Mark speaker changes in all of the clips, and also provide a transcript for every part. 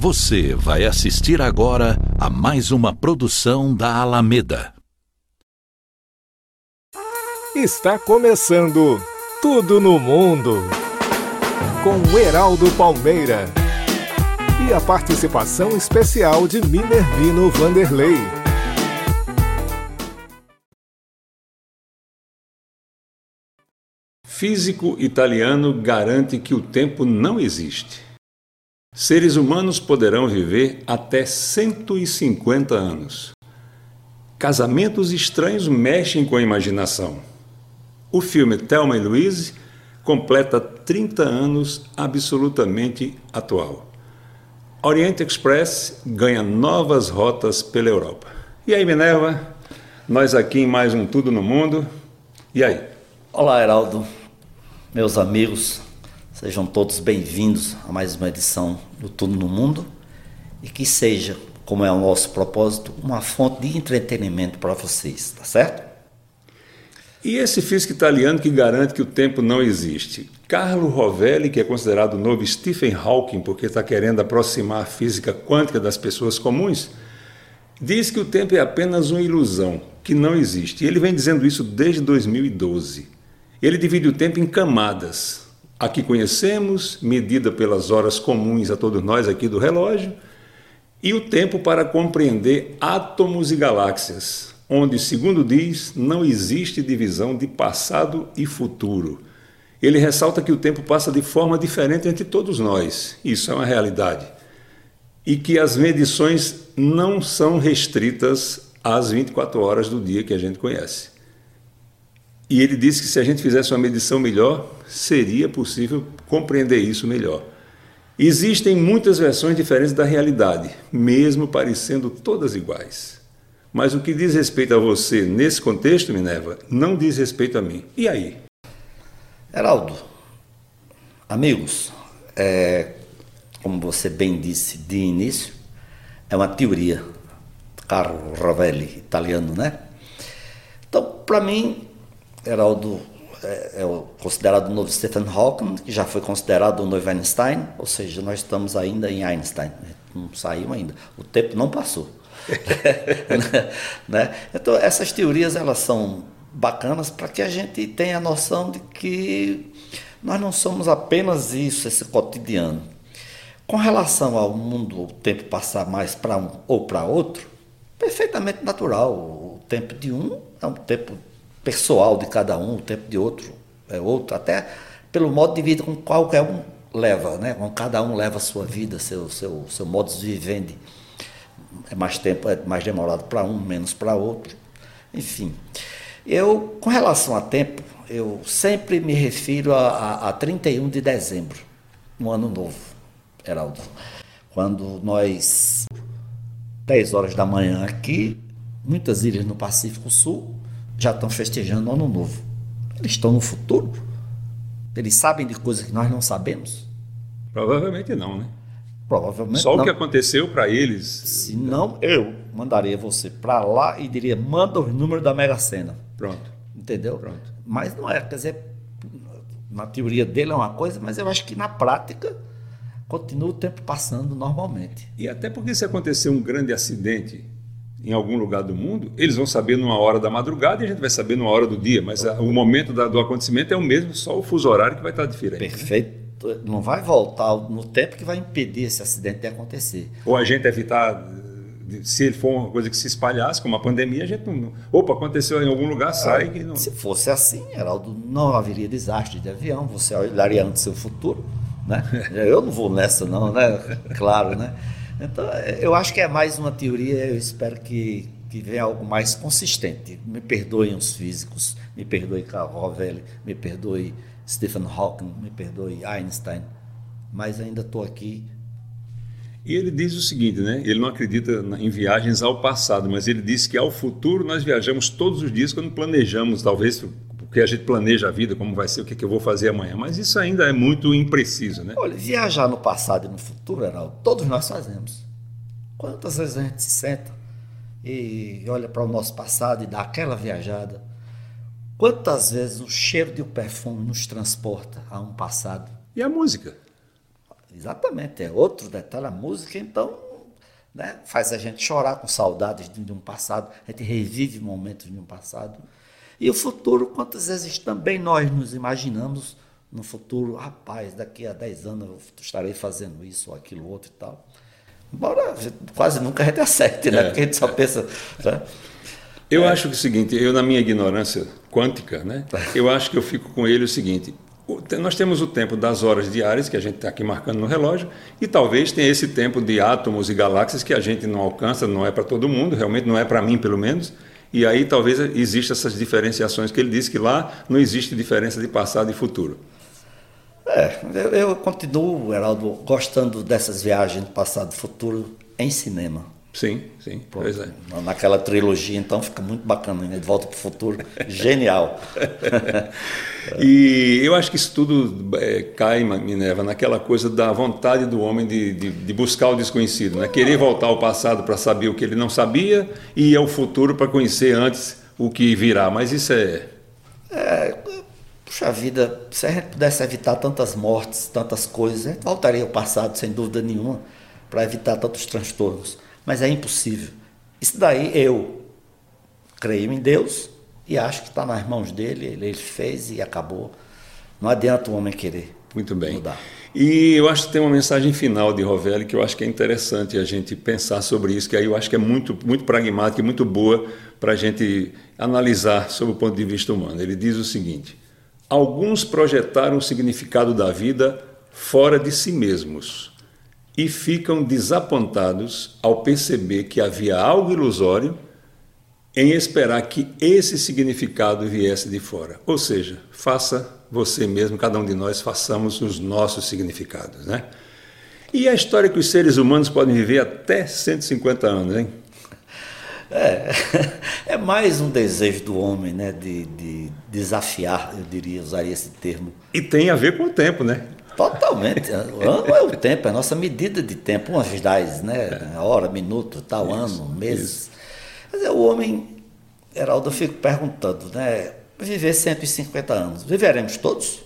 Speaker 1: Você vai assistir agora a mais uma produção da Alameda.
Speaker 2: Está começando Tudo no Mundo com Heraldo Palmeira e a participação especial de Minervino Vanderlei.
Speaker 3: Físico italiano garante que o tempo não existe. Seres humanos poderão viver até 150 anos. Casamentos estranhos mexem com a imaginação. O filme Thelma e Louise completa 30 anos absolutamente atual. Oriente Express ganha novas rotas pela Europa. E aí, Minerva? Nós aqui em mais um Tudo no Mundo. E aí?
Speaker 4: Olá, Heraldo meus amigos, sejam todos bem-vindos a mais uma edição do Tudo no Mundo e que seja, como é o nosso propósito, uma fonte de entretenimento para vocês, tá certo?
Speaker 3: E esse físico italiano que garante que o tempo não existe? Carlo Rovelli, que é considerado o novo Stephen Hawking porque está querendo aproximar a física quântica das pessoas comuns, diz que o tempo é apenas uma ilusão, que não existe. E ele vem dizendo isso desde 2012. Ele divide o tempo em camadas. A que conhecemos, medida pelas horas comuns a todos nós aqui do relógio, e o tempo para compreender átomos e galáxias, onde, segundo diz, não existe divisão de passado e futuro. Ele ressalta que o tempo passa de forma diferente entre todos nós, isso é uma realidade, e que as medições não são restritas às 24 horas do dia que a gente conhece. E ele disse que se a gente fizesse uma medição melhor, seria possível compreender isso melhor. Existem muitas versões diferentes da realidade, mesmo parecendo todas iguais. Mas o que diz respeito a você nesse contexto, Minerva, não diz respeito a mim. E aí?
Speaker 4: Heraldo, amigos, é, como você bem disse de início, é uma teoria. Carlo Rovelli, italiano, né? Então, para mim, Heraldo é, é considerado o novo Stephen Hawking, que já foi considerado o novo Einstein, ou seja, nós estamos ainda em Einstein, né? não saiu ainda, o tempo não passou. né? Então, essas teorias elas são bacanas para que a gente tenha a noção de que nós não somos apenas isso, esse cotidiano. Com relação ao mundo, o tempo passar mais para um ou para outro, perfeitamente natural. O tempo de um é um tempo pessoal de cada um, o tempo de outro é outro, até pelo modo de vida com qualquer um leva, né? Com cada um leva a sua vida, seu, seu, seu modo de vivendi. É mais tempo, é mais demorado para um, menos para outro. Enfim. Eu, com relação a tempo, eu sempre me refiro a, a, a 31 de dezembro, no ano novo, Heraldo. Quando nós, 10 horas da manhã aqui, muitas ilhas no Pacífico Sul, já estão festejando o Ano Novo. Eles estão no futuro? Eles sabem de coisas que nós não sabemos?
Speaker 3: Provavelmente não, né?
Speaker 4: Provavelmente
Speaker 3: Só
Speaker 4: não.
Speaker 3: o que aconteceu para eles.
Speaker 4: Se não, eu mandaria você para lá e diria: manda os números da Mega Sena.
Speaker 3: Pronto.
Speaker 4: Entendeu?
Speaker 3: Pronto.
Speaker 4: Mas não é, quer dizer, na teoria dele é uma coisa, mas eu acho que na prática continua o tempo passando normalmente.
Speaker 3: E até porque se acontecer um grande acidente em algum lugar do mundo, eles vão saber numa hora da madrugada e a gente vai saber numa hora do dia, mas a, o momento da, do acontecimento é o mesmo, só o fuso horário que vai estar diferente.
Speaker 4: Perfeito. Não vai voltar no tempo que vai impedir esse acidente de acontecer.
Speaker 3: Ou a gente evitar, se ele for uma coisa que se espalhasse, como a pandemia, a gente não. Opa, aconteceu em algum lugar, sai. Que não...
Speaker 4: Se fosse assim, Heraldo, não haveria desastre de avião, você olharia antes seu futuro. Né? Eu não vou nessa, não, né? Claro, né? Então, eu acho que é mais uma teoria, eu espero que, que venha algo mais consistente. Me perdoem os físicos, me perdoe Carl Rovelli, me perdoe Stephen Hawking, me perdoe Einstein, mas ainda estou aqui.
Speaker 3: E ele diz o seguinte, né? Ele não acredita em viagens ao passado, mas ele diz que ao futuro nós viajamos todos os dias quando planejamos, talvez porque a gente planeja a vida, como vai ser, o que, que eu vou fazer amanhã. Mas isso ainda é muito impreciso, né?
Speaker 4: Olha, viajar no passado e no futuro, Heraldo, todos nós fazemos. Quantas vezes a gente se senta e olha para o nosso passado e dá aquela viajada? Quantas vezes o cheiro de um perfume nos transporta a um passado?
Speaker 3: E a música?
Speaker 4: Exatamente, é outro detalhe. A música, então, né, faz a gente chorar com saudades de um passado, a gente revive momentos de um passado. E o futuro, quantas vezes também nós nos imaginamos no futuro, rapaz, daqui a 10 anos eu estarei fazendo isso ou aquilo outro e tal. Embora quase nunca a gente acerte, né? É, Porque a gente só pensa. Né?
Speaker 3: Eu é. acho que o seguinte, eu na minha ignorância quântica, né? Eu acho que eu fico com ele o seguinte. Nós temos o tempo das horas diárias que a gente está aqui marcando no relógio e talvez tenha esse tempo de átomos e galáxias que a gente não alcança, não é para todo mundo, realmente não é para mim pelo menos. E aí talvez exista essas diferenciações que ele disse que lá não existe diferença de passado e futuro.
Speaker 4: É, eu, eu continuo, Heraldo, gostando dessas viagens do passado e futuro em cinema.
Speaker 3: Sim, sim, pois é.
Speaker 4: Naquela trilogia, então, fica muito bacana, né? De Volta para o Futuro, genial.
Speaker 3: e eu acho que isso tudo é, cai, Minerva, naquela coisa da vontade do homem de, de, de buscar o desconhecido, né? Querer voltar ao passado para saber o que ele não sabia e ao futuro para conhecer antes o que virá, mas isso é...
Speaker 4: É, Puxa vida, se a gente pudesse evitar tantas mortes, tantas coisas, a gente voltaria ao passado, sem dúvida nenhuma, para evitar tantos transtornos. Mas é impossível. Isso daí eu creio em Deus e acho que está nas mãos dele, ele fez e acabou. Não adianta o homem querer.
Speaker 3: Muito bem.
Speaker 4: Mudar.
Speaker 3: E eu acho que tem uma mensagem final de Rovelli que eu acho que é interessante a gente pensar sobre isso, que aí eu acho que é muito, muito pragmática e muito boa para a gente analisar sob o ponto de vista humano. Ele diz o seguinte: Alguns projetaram o significado da vida fora de si mesmos e ficam desapontados ao perceber que havia algo ilusório em esperar que esse significado viesse de fora. Ou seja, faça você mesmo, cada um de nós façamos os nossos significados, né? E a história que os seres humanos podem viver até 150 anos, hein?
Speaker 4: É, é mais um desejo do homem, né? De, de desafiar, eu diria, usaria esse termo.
Speaker 3: E tem a ver com o tempo, né?
Speaker 4: Totalmente. O ano é o tempo, é a nossa medida de tempo, umas 10, né? Hora, minuto, tal, isso, ano, meses. Mas é, o homem, Heraldo, eu fico perguntando, né? Viver 150 anos, viveremos todos?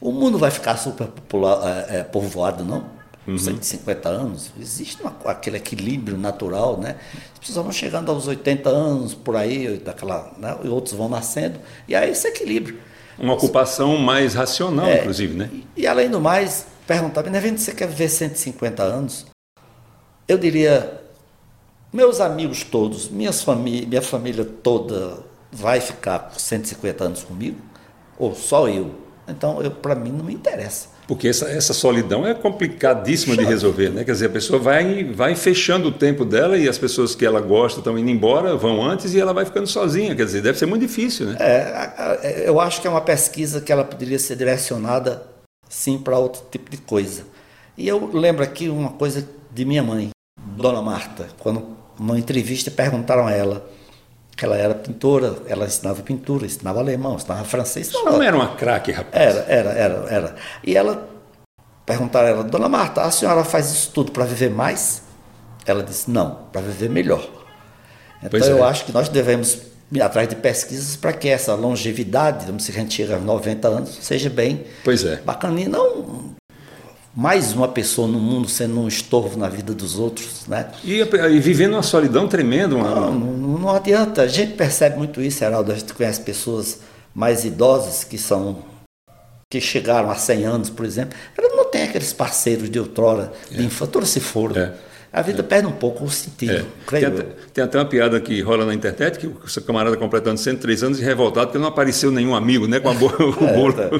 Speaker 4: O mundo vai ficar super popular, é, é, povoado, não? uhum. 150 anos, existe uma, aquele equilíbrio natural, né? As pessoas vão chegando aos 80 anos, por aí, daquela, né? e outros vão nascendo, e aí esse equilíbrio.
Speaker 3: Uma ocupação mais racional, é, inclusive, né?
Speaker 4: E, e, além do mais, perguntar, Benevento, você quer viver 150 anos? Eu diria, meus amigos todos, minhas famí minha família toda vai ficar com 150 anos comigo? Ou só eu? Então, para mim, não me interessa.
Speaker 3: Porque essa, essa solidão é complicadíssima de resolver, né? Quer dizer, a pessoa vai, vai fechando o tempo dela e as pessoas que ela gosta estão indo embora, vão antes e ela vai ficando sozinha. Quer dizer, deve ser muito difícil, né?
Speaker 4: É, eu acho que é uma pesquisa que ela poderia ser direcionada, sim, para outro tipo de coisa. E eu lembro aqui uma coisa de minha mãe, Dona Marta, quando numa entrevista perguntaram a ela ela era pintora, ela ensinava pintura, ensinava alemão, ensinava francês.
Speaker 3: Isso não era uma craque, rapaz.
Speaker 4: Era, era, era, era. E ela perguntaram a ela, Dona Marta, a senhora faz isso tudo para viver mais? Ela disse, não, para viver melhor. Então pois eu é. acho que nós devemos ir atrás de pesquisas para que essa longevidade, vamos dizer que a gente chega aos 90 anos, seja bem
Speaker 3: pois é.
Speaker 4: bacaninha. Não mais uma pessoa no mundo sendo um estorvo na vida dos outros, né?
Speaker 3: E, e vivendo uma solidão tremenda. Uma...
Speaker 4: Não, não, não, adianta. A gente percebe muito isso, Heraldo. A gente conhece pessoas mais idosas que são que chegaram a 100 anos, por exemplo. Elas não têm aqueles parceiros de outrora, é. de infância, todos se foram. É a vida é. perde um pouco o sentido. É.
Speaker 3: Tem, até, tem, até, uma piada que rola na internet, que o seu camarada completando 103 anos e revoltado porque não apareceu nenhum amigo né, com a bo o é, bolo. Tá.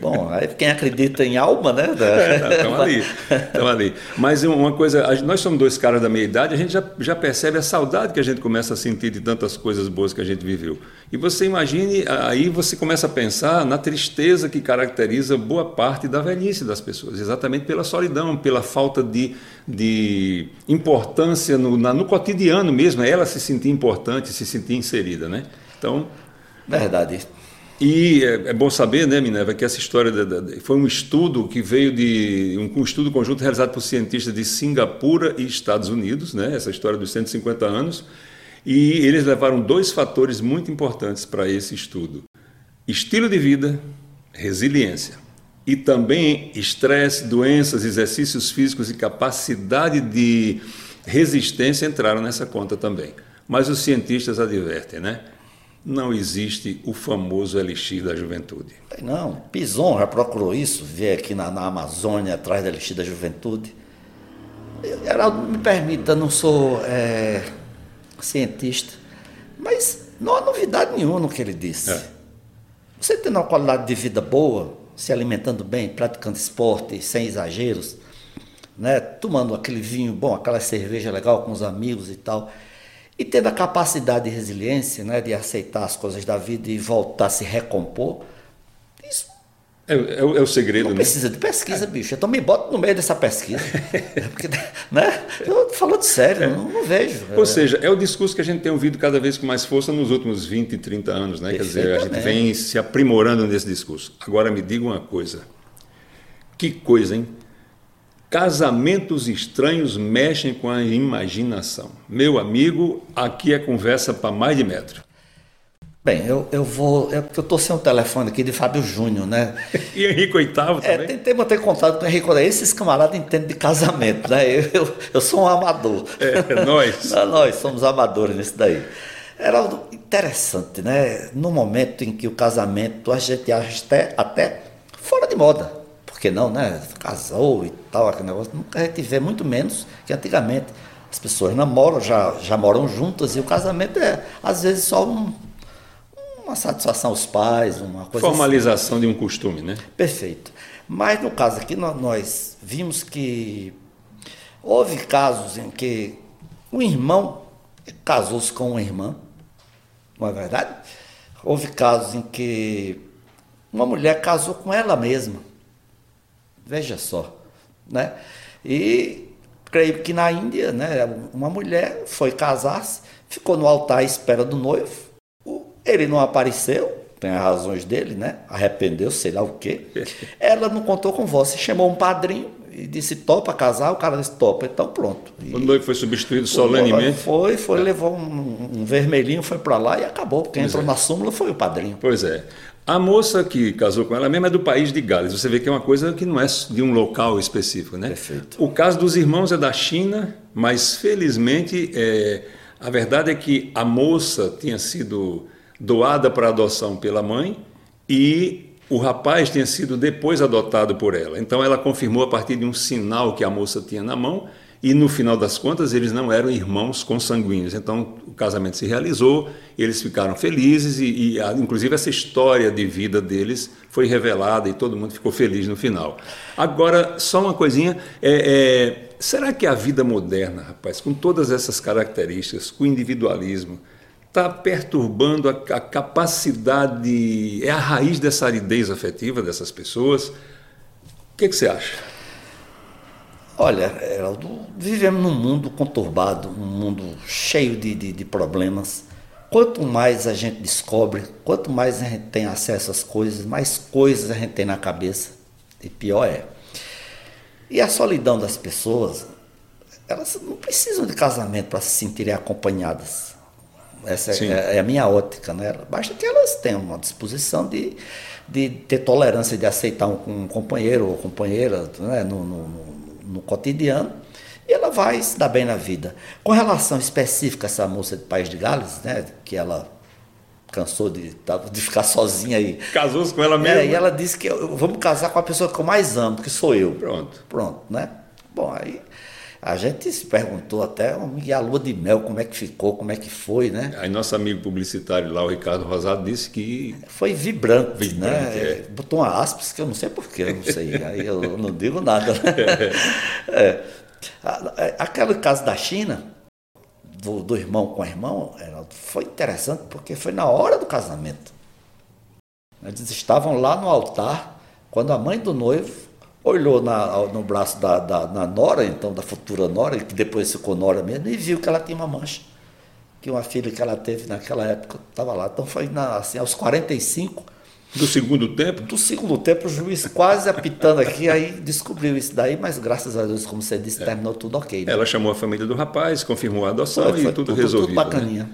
Speaker 4: Bom, aí quem acredita em alma, né?
Speaker 3: Estão é, ali, estão ali. Mas uma coisa, nós somos dois caras da meia idade, a gente já, já percebe a saudade que a gente começa a sentir de tantas coisas boas que a gente viveu. E você imagine, aí você começa a pensar na tristeza que caracteriza boa parte da velhice das pessoas, exatamente pela solidão, pela falta de, de importância no, na, no cotidiano mesmo, é ela se sentir importante, se sentir inserida, né? Então...
Speaker 4: Verdade.
Speaker 3: E é, é, bom saber, né, Minerva, que essa história de, de, foi um estudo que veio de um, um, estudo conjunto realizado por cientistas de Singapura e Estados Unidos, né, essa história dos 150 anos, e eles levaram dois fatores muito importantes para esse estudo: estilo de vida, resiliência. E também estresse, doenças, exercícios físicos e capacidade de resistência entraram nessa conta também. Mas os cientistas advertem, né? Não existe o famoso elixir da juventude.
Speaker 4: Não, Pison já procurou isso, ver aqui na, na Amazônia, atrás da elixir da juventude. Geraldo, me permita, não sou é, cientista, mas não há novidade nenhuma no que ele disse. É. Você tendo uma qualidade de vida boa, se alimentando bem, praticando esporte, sem exageros, né, tomando aquele vinho bom, aquela cerveja legal com os amigos e tal, e tendo a capacidade de resiliência, né, de aceitar as coisas da vida e voltar a se recompor,
Speaker 3: é, é, é, o segredo,
Speaker 4: não
Speaker 3: né?
Speaker 4: precisa de pesquisa, bicho. Então me bota no meio dessa pesquisa. Porque, né? Eu falando sério, não, não, vejo.
Speaker 3: Ou seja, é o discurso que a gente tem ouvido cada vez com mais força nos últimos 20, 30 anos, né? Quer dizer, a gente vem se aprimorando nesse discurso. Agora me diga uma coisa. Que coisa, hein? Casamentos estranhos mexem com a imaginação. Meu amigo, aqui é conversa para mais de metro.
Speaker 4: Bem, eu, eu vou. É porque eu estou sem o telefone aqui de Fábio Júnior, né?
Speaker 3: e Henrique Oitavo
Speaker 4: é,
Speaker 3: também?
Speaker 4: É, tentei manter contato com o Henrique Oitavo. Esses camaradas entendem de casamento, né? Eu, eu, eu sou um amador.
Speaker 3: É, nós.
Speaker 4: nós somos amadores nisso daí. Era interessante, né? No momento em que o casamento a gente acha até, até fora de moda. Por que não, né? Casou e tal, aquele negócio. Nunca a gente vê muito menos que antigamente. As pessoas namoram, já, já moram juntas e o casamento é, às vezes, só um uma satisfação aos pais, uma coisa
Speaker 3: Formalização assim. de um costume, né?
Speaker 4: Perfeito. Mas no caso aqui nós vimos que houve casos em que um irmão casou-se com uma irmã, não é verdade? Houve casos em que uma mulher casou com ela mesma. Veja só, né? E creio que na Índia, né, uma mulher foi casar-se, ficou no altar à espera do noivo, ele não apareceu, tem as razões dele, né? Arrependeu, sei lá o quê. Ela não contou com você, chamou um padrinho e disse topa casar, o cara disse topa, então pronto.
Speaker 3: E o noivo foi substituído solenemente?
Speaker 4: Foi, foi, é. levou um, um, vermelhinho, foi para lá e acabou. Quem pois entrou é. na súmula foi o padrinho.
Speaker 3: Pois é. A moça que casou com ela mesmo é do país de Gales. Você vê que é uma coisa que não é de um local específico, né?
Speaker 4: Perfeito.
Speaker 3: O caso dos irmãos é da China, mas felizmente é, a verdade é que a moça tinha sido doada para adoção pela mãe e o rapaz tinha sido depois adotado por ela. Então ela confirmou a partir de um sinal que a moça tinha na mão e no final das contas eles não eram irmãos consanguíneos. Então o casamento se realizou, eles ficaram felizes e, e inclusive essa história de vida deles foi revelada e todo mundo ficou feliz no final. Agora só uma coisinha, é, é, será que a vida moderna, rapaz, com todas essas características, com o individualismo, está perturbando a, a, capacidade, é a raiz dessa aridez afetiva dessas pessoas. O que, que você acha?
Speaker 4: Olha, Heraldo, vivemos num mundo conturbado, um mundo cheio de, de, de problemas. Quanto mais a gente descobre, quanto mais a gente tem acesso às coisas, mais coisas a gente tem na cabeça. E pior é. E a solidão das pessoas, elas não precisam de casamento para se sentirem acompanhadas essa é, é, a minha ótica, né? Basta que elas tenham uma disposição de, de ter tolerância de aceitar um, um companheiro ou companheira né? no, no, no, no, cotidiano e ela vai se dar bem na vida. Com relação específica a essa moça de País de Gales, né? Que ela cansou de, de ficar sozinha aí.
Speaker 3: Casou-se com ela mesma.
Speaker 4: É, e ela disse que vamos casar com a pessoa que eu mais amo, que sou eu.
Speaker 3: Pronto.
Speaker 4: Pronto, né? Bom, aí a gente se perguntou até e a lua de mel, como é que ficou, como é que foi, né?
Speaker 3: Aí nosso amigo publicitário lá, o Ricardo Rosado, disse que.
Speaker 4: Foi vibrante, vibrante né? É. Botou uma aspas que eu não sei porquê, eu não sei. Aí eu não digo nada. Né? É. Aquele caso da China, do, do irmão com o irmão, foi interessante porque foi na hora do casamento. Eles estavam lá no altar, quando a mãe do noivo olhou na, no braço da, da na Nora, então da futura Nora, que depois ficou Nora mesmo, e viu que ela tinha uma mancha. Que uma filha que ela teve naquela época estava lá. Então foi na, assim, aos 45.
Speaker 3: Do segundo tempo?
Speaker 4: Do segundo tempo, o juiz quase apitando aqui, aí descobriu isso daí, mas graças a Deus, como você disse, é. terminou tudo ok.
Speaker 3: Né? Ela chamou a família do rapaz, confirmou a adoção foi, foi e tudo, tudo resolvido. Tudo
Speaker 4: né? bacaninha. Né?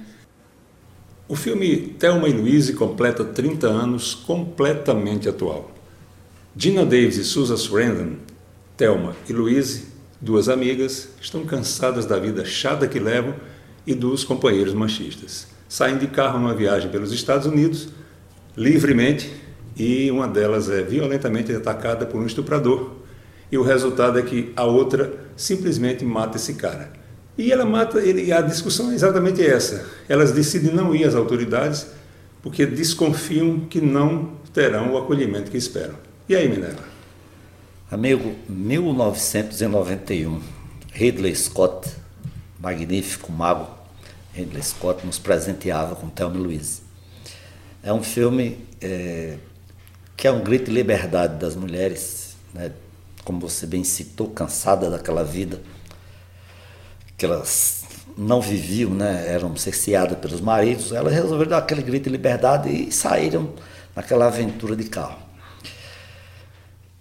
Speaker 3: O filme Thelma e Louise completa 30 anos completamente atual Gina Davis e Susan Sarandon, Thelma e Louise, duas amigas, estão cansadas da vida chata que levam e dos companheiros machistas. Saem de carro numa viagem pelos Estados Unidos, livremente, e uma delas é violentamente atacada por um estuprador. E o resultado é que a outra simplesmente mata esse cara. E ela mata, ele, a discussão é exatamente essa. Elas decidem não ir às autoridades porque desconfiam que não terão o acolhimento que esperam. E aí, Minerva?
Speaker 4: Amigo, 1991, Ridley Scott, magnífico mago Ridley Scott, nos presenteava com Thelma Louise. É um filme é, que é um grito de liberdade das mulheres, né? como você bem citou, cansada daquela vida que elas não viviam, né? eram cerceadas pelos maridos, elas resolveram dar aquele grito de liberdade e saíram naquela aventura de carro.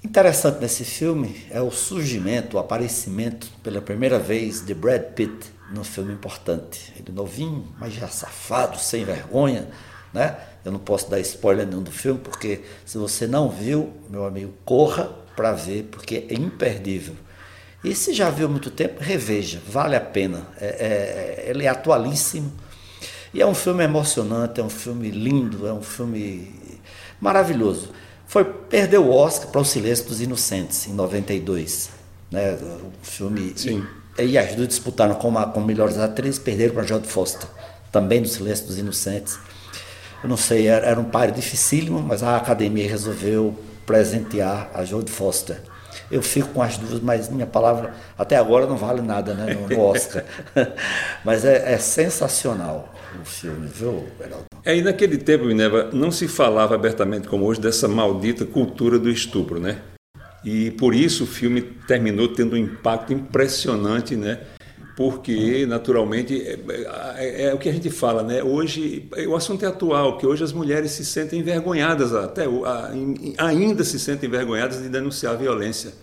Speaker 4: Interessante nesse filme é o surgimento, o aparecimento pela primeira vez de Brad Pitt num filme importante. Ele novinho, mas já safado, sem vergonha, né? Eu não posso dar spoiler nenhum do filme, porque se você não viu, meu amigo, corra para ver, porque é imperdível. E se já viu muito tempo, reveja, vale a pena. É, é, ele é atualíssimo. E é um filme emocionante, é um filme lindo, é um filme maravilhoso. Foi perder o Oscar para O Silêncio dos Inocentes, em 92. Né? O filme.
Speaker 3: Sim.
Speaker 4: E, e as duas disputaram como, como melhores atrizes, perderam para Jodie Foster, também do Silêncio dos Inocentes. Eu não sei, era, era um par dificílimo, mas a academia resolveu presentear a Jodie Foster. Eu fico com as duas, mas minha palavra até agora não vale nada né, no, no Oscar. mas é, é, sensacional o filme, viu, Beraldo?
Speaker 3: É, naquele tempo, Minerva, não se falava abertamente como hoje dessa maldita cultura do estupro, né? E por isso o filme terminou tendo um impacto impressionante, né? porque naturalmente é, é, é, o que a gente fala, né? Hoje o assunto é atual, que hoje as mulheres se sentem envergonhadas até ainda se sentem envergonhadas de denunciar a violência.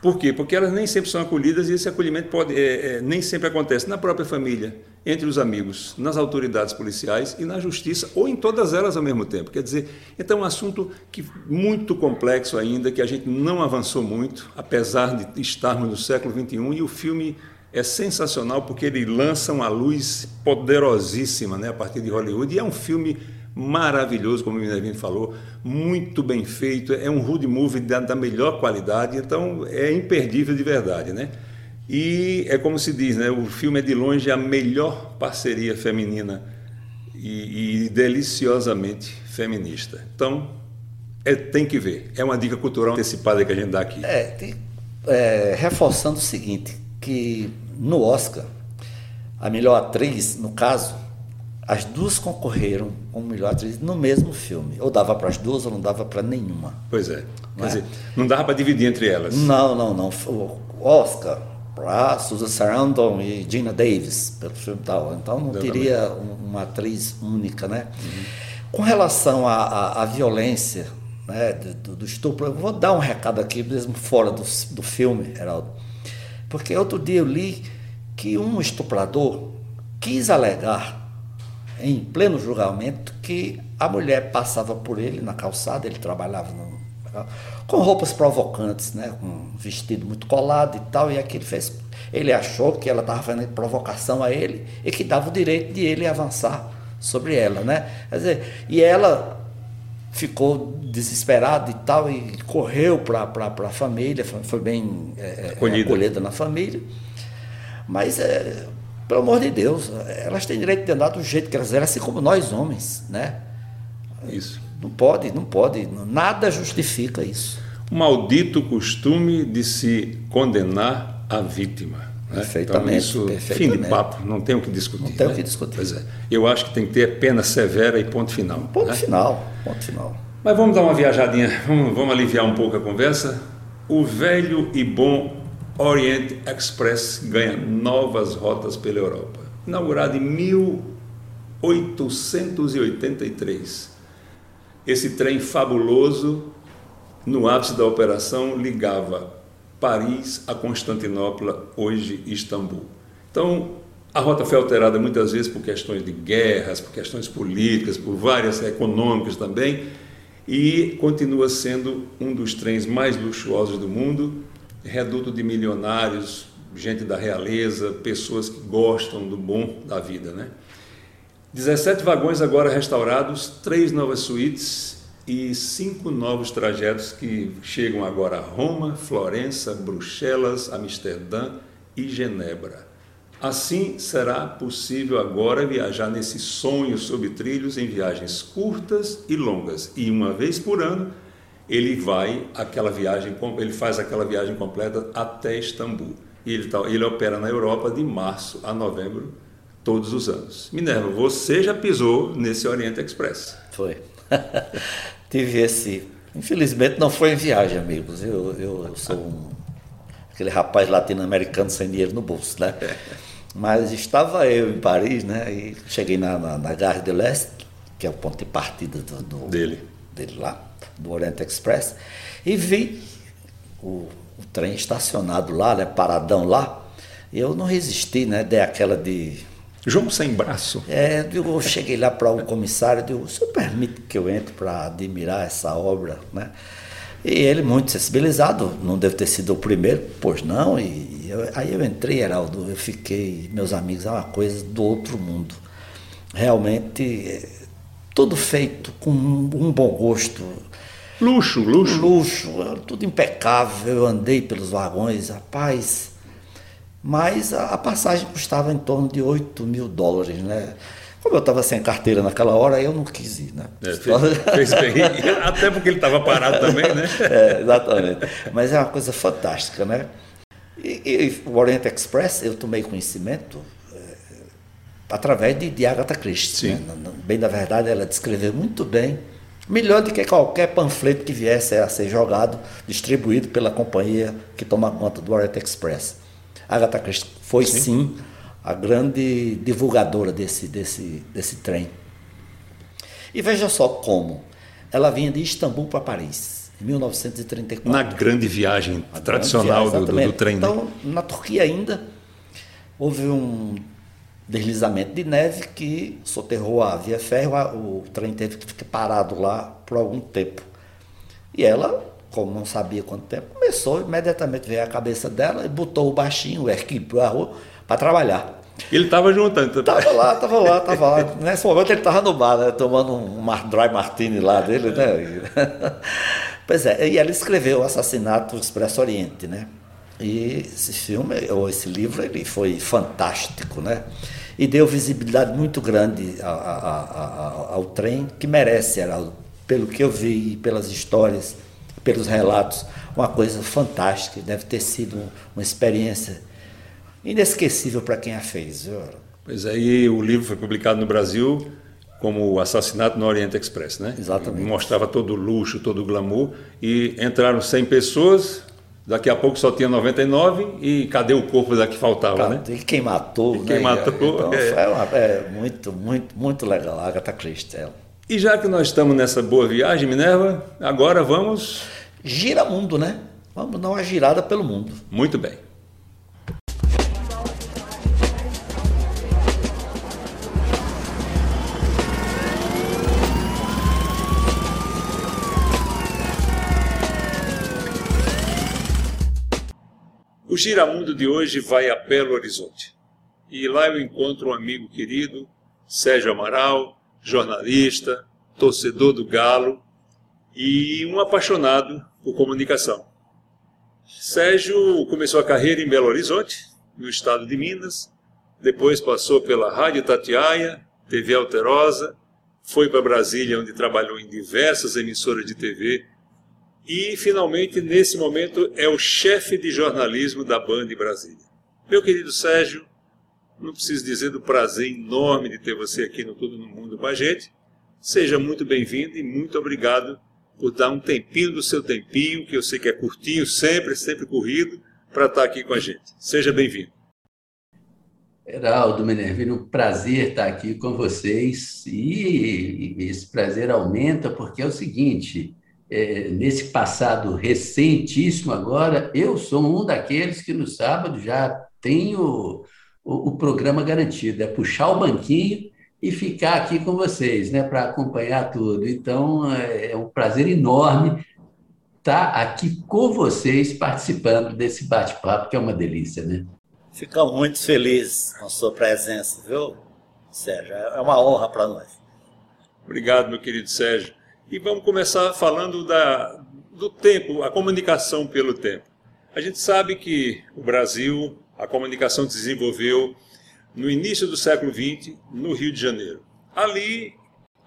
Speaker 3: Por quê? Porque elas nem sempre são acolhidas e esse acolhimento pode, é, é, nem sempre acontece na própria família, entre os amigos, nas autoridades policiais e na justiça, ou em todas elas ao mesmo tempo. Quer dizer, então é um assunto que, muito complexo ainda, que a gente não avançou muito, apesar de estarmos no século XXI, e o filme é sensacional porque ele lança uma luz poderosíssima né, a partir de Hollywood e é um filme maravilhoso, como o Minervino falou, muito bem feito, é um road movie da, da, melhor qualidade, então é imperdível de verdade, né? E é como se diz, né? O filme é de longe a melhor parceria feminina e, e deliciosamente feminista. Então, é, tem que ver. É uma dica cultural antecipada que a gente dá aqui.
Speaker 4: É, tem, é reforçando o seguinte, que no Oscar, a melhor atriz, no caso, as duas concorreram como melhor atriz no mesmo filme. Ou dava para as duas ou não dava para nenhuma.
Speaker 3: Pois é. Quer é? dizer, não dava para dividir entre elas.
Speaker 4: Não, não, não. O Oscar para Susan Sarandon e Gina Davis pelo filme tal. Então não teria uma atriz única, né? Uhum. Com relação à violência, né, do, do, estupro, eu vou dar um recado aqui mesmo fora do, do filme, Heraldo. Porque outro dia eu li que um estuprador quis alegar, em pleno julgamento, que a mulher passava por ele na calçada, ele trabalhava no, com roupas provocantes, né, com um vestido muito colado e tal, e aquele fez. Ele achou que ela estava fazendo provocação a ele e que dava o direito de ele avançar sobre ela, né? Quer dizer, e ela ficou desesperado e tal, e correu para a família, foi bem é, é, acolhida. acolhida na família. Mas, é, pelo amor de Deus, elas têm direito de andar do jeito que elas eram, assim como nós homens, né?
Speaker 3: Isso.
Speaker 4: Não pode, não pode, nada justifica isso.
Speaker 3: O maldito costume de se condenar a vítima.
Speaker 4: Né? Perfeitamente, então,
Speaker 3: isso,
Speaker 4: perfeitamente.
Speaker 3: fim de papo, não tem o que discutir. Não
Speaker 4: tem
Speaker 3: né?
Speaker 4: o que discutir.
Speaker 3: Pois é. Eu acho que tem que ter pena severa e ponto final.
Speaker 4: Ponto
Speaker 3: né?
Speaker 4: final, ponto final.
Speaker 3: Mas vamos dar uma viajadinha, vamos, vamos aliviar um pouco a conversa. O velho e bom Orient Express ganha novas rotas pela Europa. Inaugurado em 1883. Esse trem fabuloso, no ápice da operação, ligava Paris a Constantinopla, hoje Istambul. Então, a rota foi alterada muitas vezes por questões de guerras, por questões políticas, por várias econômicas também. e continua sendo um dos trens mais luxuosos do mundo, reduto de milionários, gente da realeza, pessoas que gostam do bom da vida, né? 17 vagões agora restaurados, três novas suítes e cinco novos trajetos que chegam agora a Roma, Florença, Bruxelas, Amsterdã e Genebra. Assim será possível agora viajar nesse sonho sobre trilhos em viagens curtas e longas. E uma vez por ano ele vai aquela viagem, ele faz aquela viagem completa até Istambul. E ele, tá, ele opera na Europa de março a novembro todos os anos. Minerva, você já pisou nesse Oriente Express?
Speaker 4: Foi. Tive esse. Infelizmente não foi em viagem, amigos. Eu, eu, sou um, aquele rapaz latino-americano sem dinheiro no bolso, né? Mas estava eu em Paris, né? E cheguei na, na, na Gare de l'Est, que é o ponto de partida do, do,
Speaker 3: dele.
Speaker 4: dele lá, do Oriente Express, e vi o, o trem estacionado lá, né? Paradão lá. E eu não resisti, né? Dei aquela de
Speaker 3: João sem braço.
Speaker 4: É, eu cheguei lá para o um comissário, digo, o senhor permite que eu entre para admirar essa obra, né? E ele, muito sensibilizado, não deve ter sido o primeiro, pois não, e eu, aí eu entrei, Heraldo, eu fiquei, meus amigos, é uma coisa do outro mundo. Realmente, é, tudo feito com um bom gosto.
Speaker 3: Luxo, luxo.
Speaker 4: Luxo, tudo impecável, eu andei pelos vagões, rapaz mas a, a passagem custava em torno de 8 mil dólares, né? Como eu estava sem carteira naquela hora, eu não quis ir, né?
Speaker 3: É, fez, fez bem. Até porque ele estava parado também, né?
Speaker 4: É, exatamente. Mas é uma coisa fantástica, né? E, e o Orient Express, eu tomei conhecimento é, através de, de Agatha Christie. Né? Bem da verdade, ela descreveu muito bem, melhor do que qualquer panfleto que viesse a ser jogado, distribuído pela companhia que toma conta do Orient Express. Agatha Christie foi sim. sim, a grande divulgadora desse, desse, desse trem. E veja só como ela vinha de Istambul para Paris, em 1934.
Speaker 3: Na grande viagem a tradicional grande viagem, do, do, trem.
Speaker 4: Né? Então, na Turquia ainda, houve um deslizamento de neve que soterrou a via férrea, o trem teve que ficar parado lá por algum tempo. E ela como não sabia quanto tempo, começou imediatamente veio a cabeça dela e botou o baixinho, o Erquim, para a rua para trabalhar.
Speaker 3: Ele estava juntando.
Speaker 4: Estava lá, estava lá, estava lá. Nesse momento ele estava no bar, né, tomando um dry martini lá dele, né? pois é, e ela escreveu o Assassinato do Expresso Oriente, né? E esse filme, ou esse livro, ele foi fantástico, né? E deu visibilidade muito grande ao, ao, ao trem, que merece, pelo que eu vi, pelas histórias pelos relatos, uma coisa fantástica. Deve ter sido uma experiência inesquecível para quem a fez. Viu?
Speaker 3: Pois aí o livro foi publicado no Brasil como o Assassinato no Oriente Express, né?
Speaker 4: Exatamente.
Speaker 3: Mostrava todo o luxo, todo o glamour e entraram 100 pessoas, daqui a pouco só tinha 99 e cadê o corpo da que faltava, né?
Speaker 4: E quem matou, e
Speaker 3: quem
Speaker 4: né?
Speaker 3: matou.
Speaker 4: Então, é. Foi uma, é, muito, muito, muito legal, a Agatha Christie.
Speaker 3: E já que nós estamos nessa boa viagem, Minerva, agora vamos.
Speaker 4: Gira mundo, né? Vamos dar uma girada pelo mundo.
Speaker 3: Muito bem. O Giramundo de hoje vai a Belo Horizonte. E lá eu encontro um amigo querido, Sérgio Amaral, jornalista, torcedor do Galo e um apaixonado por comunicação. Sérgio começou a carreira em Belo Horizonte, no estado de Minas, depois passou pela Rádio Tatiaia, TV Alterosa, foi para Brasília, onde trabalhou em diversas emissoras de TV e, finalmente, nesse momento, é o chefe de jornalismo da Band Brasília. Meu querido Sérgio, não preciso dizer do prazer enorme de ter você aqui no Tudo no Mundo com a gente. Seja muito bem-vindo e muito obrigado por dar um tempinho do seu tempinho, que eu sei que é curtinho, sempre, sempre corrido, para estar aqui com a gente. Seja bem-vindo.
Speaker 5: Heraldo Menervino, um prazer estar aqui com vocês. E esse prazer aumenta porque é o seguinte: é, nesse passado recentíssimo agora, eu sou um daqueles que no sábado já tenho o, o programa garantido, é puxar o banquinho e ficar aqui com vocês, né, para acompanhar tudo. Então, é, é um prazer enorme estar aqui com vocês participando desse bate-papo, que é uma delícia, né?
Speaker 4: Ficamos muito felizes com a sua presença, viu, Sérgio? É uma honra para nós.
Speaker 3: Obrigado, meu querido Sérgio. E vamos começar falando da, do tempo, a comunicação pelo tempo. A gente sabe que o Brasil, a comunicação desenvolveu no início do século XX, no Rio de Janeiro. Ali,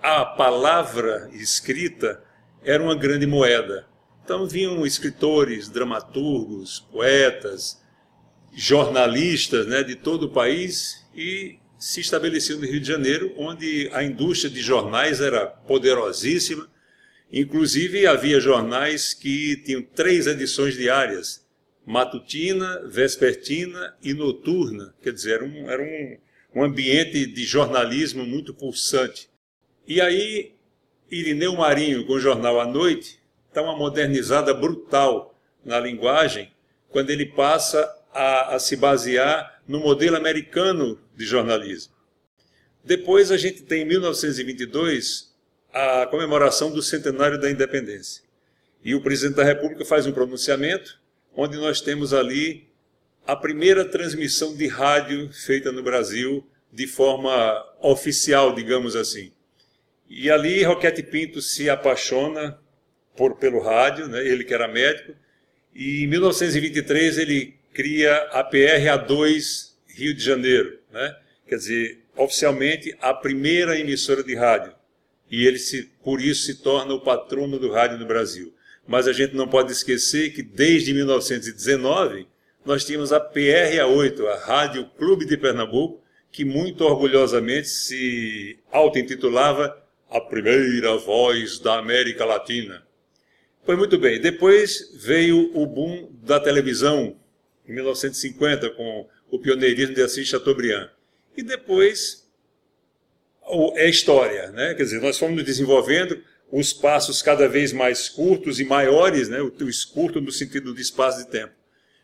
Speaker 3: a palavra escrita era uma grande moeda. Então vinham escritores, dramaturgos, poetas, jornalistas né, de todo o país e se estabeleciam no Rio de Janeiro, onde a indústria de jornais era poderosíssima. Inclusive havia jornais que tinham três edições diárias matutina, vespertina e noturna. Quer dizer, era um, era um, um ambiente de jornalismo muito pulsante. E aí, Irineu Marinho, com o jornal à noite, dá uma modernizada brutal na linguagem, quando ele passa a, a se basear no modelo americano de jornalismo. Depois a gente tem, em 1922, a comemoração do centenário da independência. E o presidente da República faz um pronunciamento onde nós temos ali a primeira transmissão de rádio feita no Brasil de forma oficial, digamos assim. E ali Roquete Pinto se apaixona por, pelo rádio, né, ele que era médico, e em 1923 ele cria a PRA2 Rio de Janeiro, né, quer dizer, oficialmente a primeira emissora de rádio. E ele se, por isso se torna o patrono do rádio no Brasil. Mas a gente não pode esquecer que desde 1919 nós tínhamos a PRA8, a Rádio Clube de Pernambuco, que muito orgulhosamente se auto-intitulava a primeira voz da América Latina. Pois muito bem, depois veio o boom da televisão, em 1950, com o pioneirismo de Assis Chateaubriand. E depois é história, né? Quer dizer, nós fomos desenvolvendo os passos cada vez mais curtos e maiores, né? o, o curto no sentido de espaço de tempo.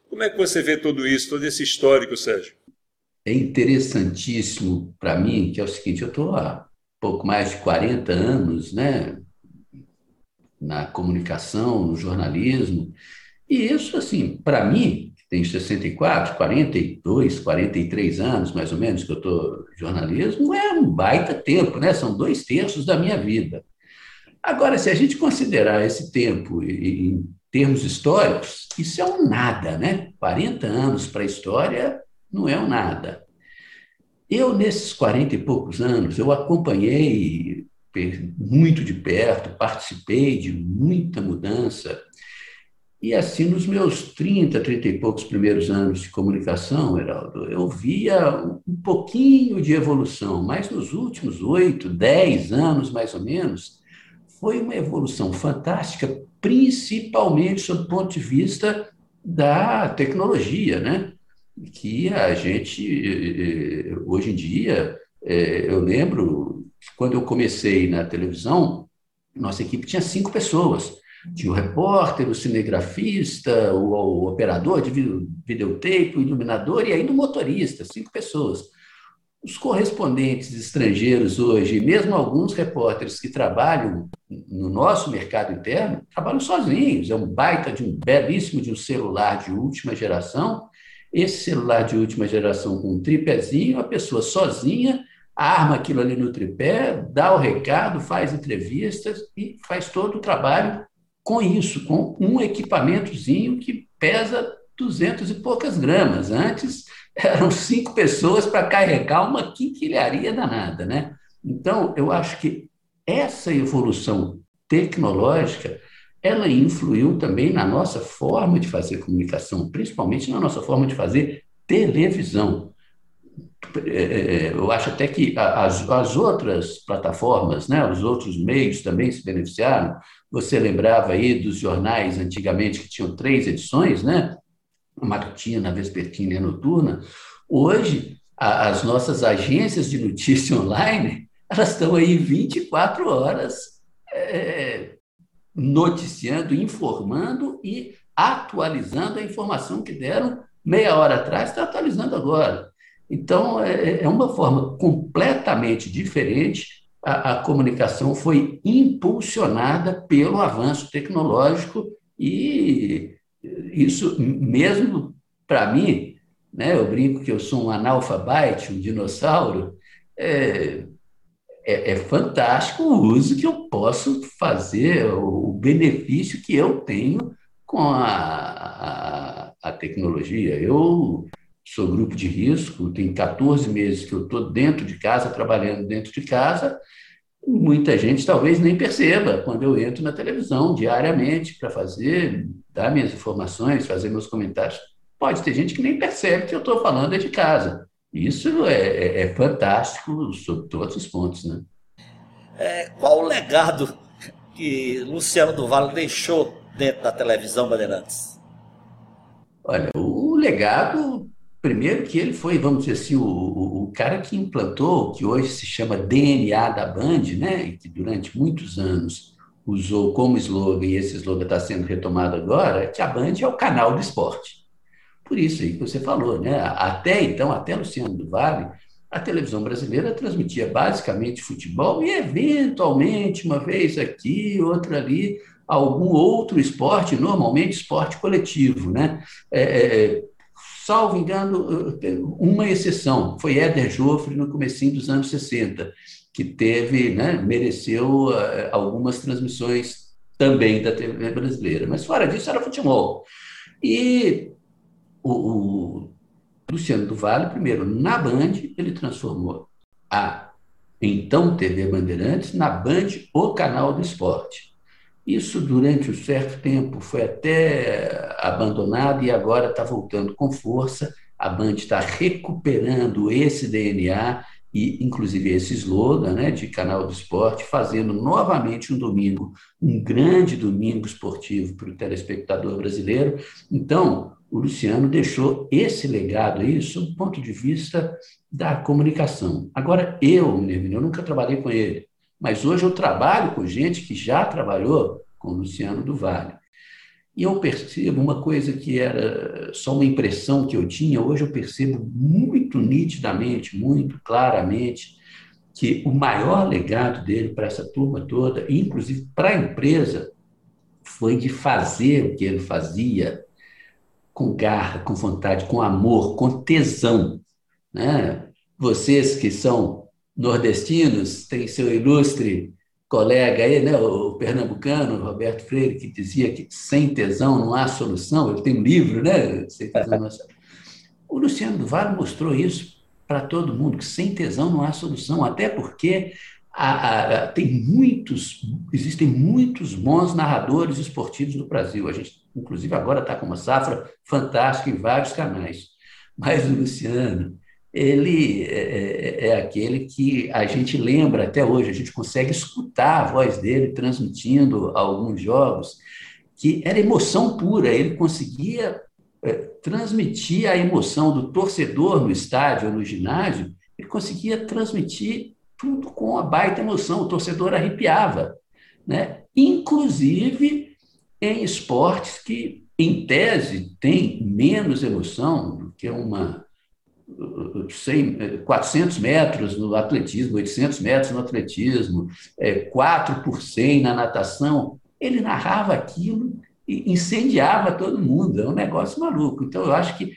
Speaker 3: Como é que você vê tudo isso, todo esse histórico, Sérgio?
Speaker 5: É interessantíssimo para mim, que é o seguinte, eu estou há pouco mais de 40 anos né, na comunicação, no jornalismo, e isso, assim, para mim, que tenho 64, 42, 43 anos, mais ou menos, que eu estou jornalismo, é um baita tempo, né? São dois terços da minha vida. Agora, se a gente considerar esse tempo em termos históricos, isso é um nada, né? 40 anos para a história não é um nada. Eu, nesses 40 e poucos anos, eu acompanhei muito de perto, participei de muita mudança. E assim, nos meus 30, 30 e poucos primeiros anos de comunicação, Heraldo, eu via um pouquinho de evolução, mas nos últimos 8, 10 anos, mais ou menos, foi uma evolução fantástica, principalmente sob o ponto de vista da tecnologia, né? Que a gente, eh, hoje em dia, eh, eu lembro que quando eu comecei na televisão, nossa equipe tinha cinco pessoas. Tinha o repórter, o cinegrafista, o operador de videotape, o iluminador e ainda o motorista, cinco pessoas. Os correspondentes estrangeiros hoje, mesmo alguns repórteres que trabalham no nosso mercado interno, trabalham sozinhos. É um baita de um belíssimo de um celular de última geração. Esse celular de última geração com um tripézinho, a pessoa sozinha arma aquilo ali no tripé, dá o recado, faz entrevistas e faz todo o trabalho com isso, com um equipamentozinho que pesa duzentos e poucas gramas. Antes eram cinco pessoas para carregar uma quinquilharia danada, né? Então, eu acho que essa evolução tecnológica ela influiu também na nossa forma de fazer comunicação, principalmente na nossa forma de fazer televisão. É, é, é, eu acho até que as, as outras plataformas, né, os outros meios também se beneficiaram. Você lembrava aí dos jornais antigamente que tinham três edições, né? Matutina, vespertina e noturna, hoje a, as nossas agências de notícia online elas estão aí 24 horas é, noticiando, informando e atualizando a informação que deram meia hora atrás, está atualizando agora. Então, é, é uma forma completamente diferente. A, a comunicação foi impulsionada pelo avanço tecnológico e isso mesmo para mim, né, eu brinco que eu sou um analfabete, um dinossauro, é, é, é, fantástico o uso que eu posso fazer, o benefício que eu tenho com a, a, a tecnologia. Eu sou grupo de risco, tem 14 meses que eu estou dentro de casa, trabalhando dentro de casa. Muita gente talvez nem perceba quando eu entro na televisão diariamente para fazer, dar minhas informações, fazer meus comentários. Pode ter gente que nem percebe que eu estou falando é de casa. Isso é, é, é, fantástico sob todos os pontos. Né?
Speaker 4: É, qual o legado que Luciano do Vale deixou dentro da televisão Bandeirantes?
Speaker 5: Olha, o legado, primeiro que ele foi, vamos dizer assim, o, o, o cara que implantou o que hoje se chama DNA da Band, né? que durante muitos anos usou como slogan, e esse slogan está sendo retomado agora, que a Band é o canal do esporte. Por isso aí que você falou, né? Até então, até Luciano do Vale, a televisão brasileira transmitia basicamente futebol e, eventualmente, uma vez aqui, outra ali, algum outro esporte, normalmente esporte coletivo. Né? É, é, é salvo engano, uma exceção, foi Éder Joffre no comecinho dos anos 60, que teve, né, mereceu uh, algumas transmissões também da TV brasileira. Mas fora disso era futebol. E o, o Luciano do Vale, primeiro, na Band, ele transformou a então TV Bandeirantes na Band, o canal do esporte. Isso, durante um certo tempo, foi até abandonado e agora está voltando com força. A Band está recuperando esse DNA e, inclusive, esse slogan né, de canal do esporte, fazendo novamente um domingo, um grande domingo esportivo para o telespectador brasileiro. Então, o Luciano deixou esse legado aí sob o ponto de vista da comunicação. Agora, eu, Nervino, eu nunca trabalhei com ele, mas hoje eu trabalho com gente que já trabalhou com Luciano do Vale. E eu percebo uma coisa que era só uma impressão que eu tinha, hoje eu percebo muito nitidamente, muito claramente, que o maior legado dele para essa turma toda, inclusive para a empresa, foi de fazer o que ele fazia com garra, com vontade, com amor, com tesão. Né? Vocês que são nordestinos, têm seu ilustre colega aí, né, o pernambucano, Roberto Freire, que dizia que sem tesão não há solução. Ele tem um livro, né? Sem tesão não há O Luciano do Vale mostrou isso para todo mundo, que sem tesão não há solução, até porque a, a, tem muitos, existem muitos bons narradores esportivos no Brasil. A gente, inclusive, agora está com uma safra fantástica em vários canais. Mas o Luciano, ele é, é, é, aquele que a gente lembra até hoje, a gente consegue escutar a voz dele transmitindo alguns jogos, que era emoção pura, ele conseguia é, transmitir a emoção do torcedor no estádio no ginásio, ele conseguia transmitir tudo com a baita emoção, o torcedor arrepiava, né? inclusive em esportes que, em tese, têm menos emoção do que uma 100, 400 metros no atletismo, 800 metros no atletismo, 4 é, por 100 na natação. Ele narrava aquilo e incendiava todo mundo. É um negócio maluco. Então, eu acho que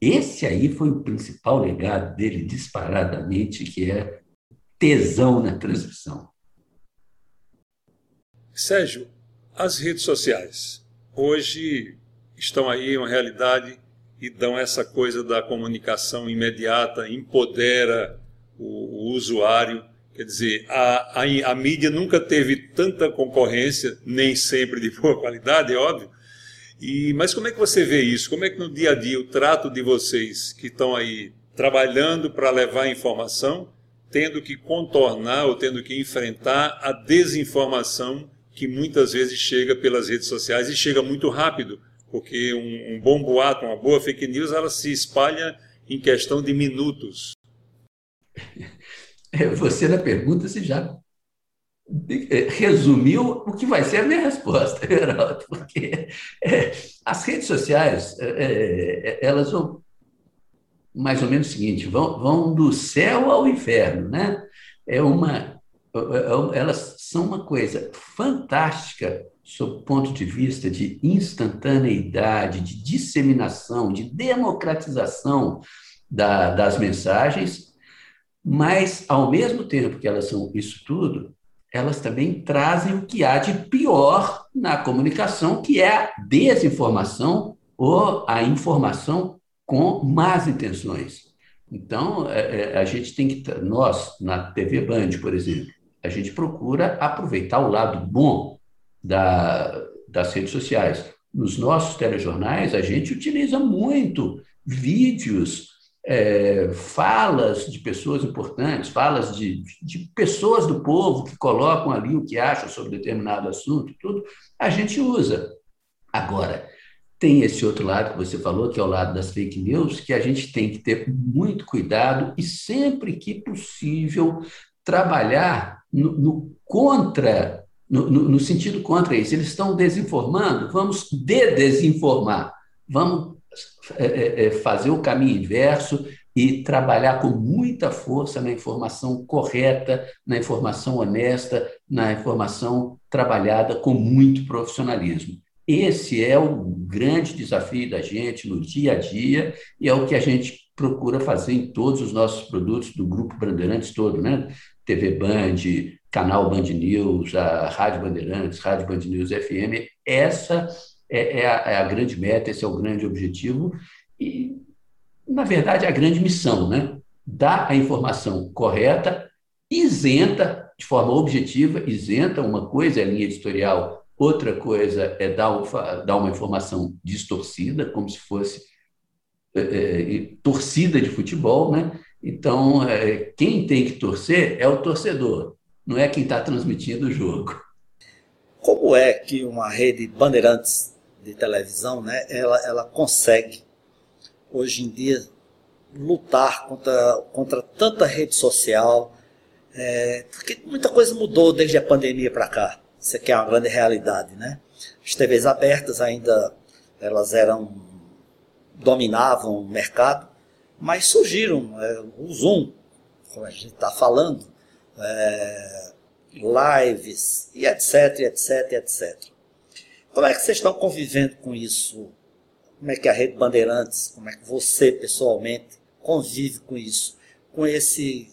Speaker 5: esse aí foi o principal legado dele, disparadamente, que é tesão na transmissão.
Speaker 3: Sérgio, as redes sociais hoje estão aí uma realidade e dão essa coisa da comunicação imediata, empodera o, o usuário. Quer dizer, a, a, a, mídia nunca teve tanta concorrência, nem sempre de boa qualidade, é óbvio. E, mas como é que você vê isso? Como é que no dia a dia o trato de vocês que estão aí trabalhando para levar informação tendo que contornar ou tendo que enfrentar a desinformação que muitas vezes chega pelas redes sociais e chega muito rápido, porque um, um bom boato, uma boa fake news, ela se espalha em questão de minutos.
Speaker 5: É, você na pergunta se já é, resumiu o que vai ser a minha resposta, Geraldo, porque é, as redes sociais é, é, elas vão mais ou menos o seguinte: vão, vão do céu ao inferno, né? É uma, elas são uma coisa fantástica sob ponto de vista de instantaneidade, de disseminação, de democratização da, das mensagens, mas, ao mesmo tempo que elas são isso tudo, elas também trazem o que há de pior na comunicação, que é a desinformação ou a informação com más intenções. Então, é, é, a gente tem que, nós, na TV Band, por exemplo, a gente procura aproveitar o lado bom da, das redes sociais. Nos nossos telejornais, a gente utiliza muito vídeos, é, falas de pessoas importantes, falas de, de pessoas do povo que colocam ali o que acham sobre determinado assunto, tudo, a gente usa. Agora, tem esse outro lado que você falou, que é o lado das fake news, que a gente tem que ter muito cuidado e sempre que possível trabalhar no, no contra, no, no, sentido contra isso. Eles estão desinformando, vamos de-desinformar, vamos é, é, é, fazer o caminho inverso e trabalhar com muita força na informação correta, na informação honesta, na informação trabalhada com muito profissionalismo. Esse é o grande desafio da gente no dia a dia e é o que a gente procura fazer em todos os nossos produtos do Grupo Bandeirantes todo, né? TV Band, canal Band News, a Rádio Bandeirantes, Rádio Band News FM. Essa é, é, a, é a grande meta, esse é o grande objetivo e, na verdade, a grande missão, né? Dar a informação correta, isenta, de forma objetiva, isenta, uma coisa é a linha editorial Outra coisa é dar, dar uma informação distorcida, como se fosse é, é, torcida de futebol, né? Então, é, quem tem que torcer é o torcedor, não é quem está transmitindo o jogo.
Speaker 4: Como é que uma rede Bandeirantes de televisão, né, ela, ela consegue, hoje em dia, lutar contra, contra tanta rede social? É, porque muita coisa mudou desde a pandemia para cá. Isso aqui é uma grande realidade, né? As TVs abertas ainda elas eram dominavam o mercado, mas surgiram é, o Zoom, como a gente está falando, é, lives e etc, etc, etc. Como é que vocês estão convivendo com isso? Como é que a Rede Bandeirantes, como é que você pessoalmente convive com isso? Com esse,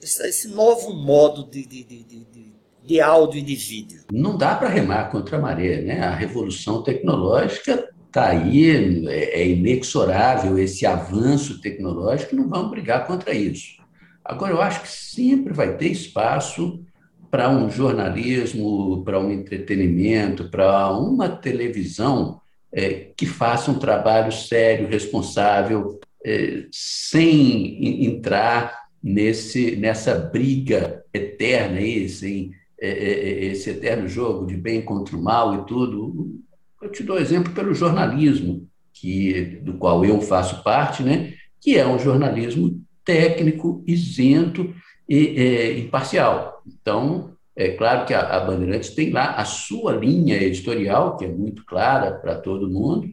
Speaker 4: esse, novo modo de, de, de, de de áudio e de vídeo.
Speaker 5: Não dá para remar contra a maré, né? A revolução tecnológica está aí, é, é inexorável esse avanço tecnológico, não vamos brigar contra isso. Agora, eu acho que sempre vai ter espaço para um jornalismo, para um entretenimento, para uma televisão é, que faça um trabalho sério, responsável, é, sem entrar nesse, nessa briga eterna aí, sem é, é, é, esse eterno jogo de bem contra o mal e tudo. Eu te dou exemplo pelo jornalismo, que, do qual eu faço parte, né? que é um jornalismo técnico, isento e é, imparcial. Então, é claro que a, a Bandeirantes tem lá a sua linha editorial, que é muito clara para todo mundo.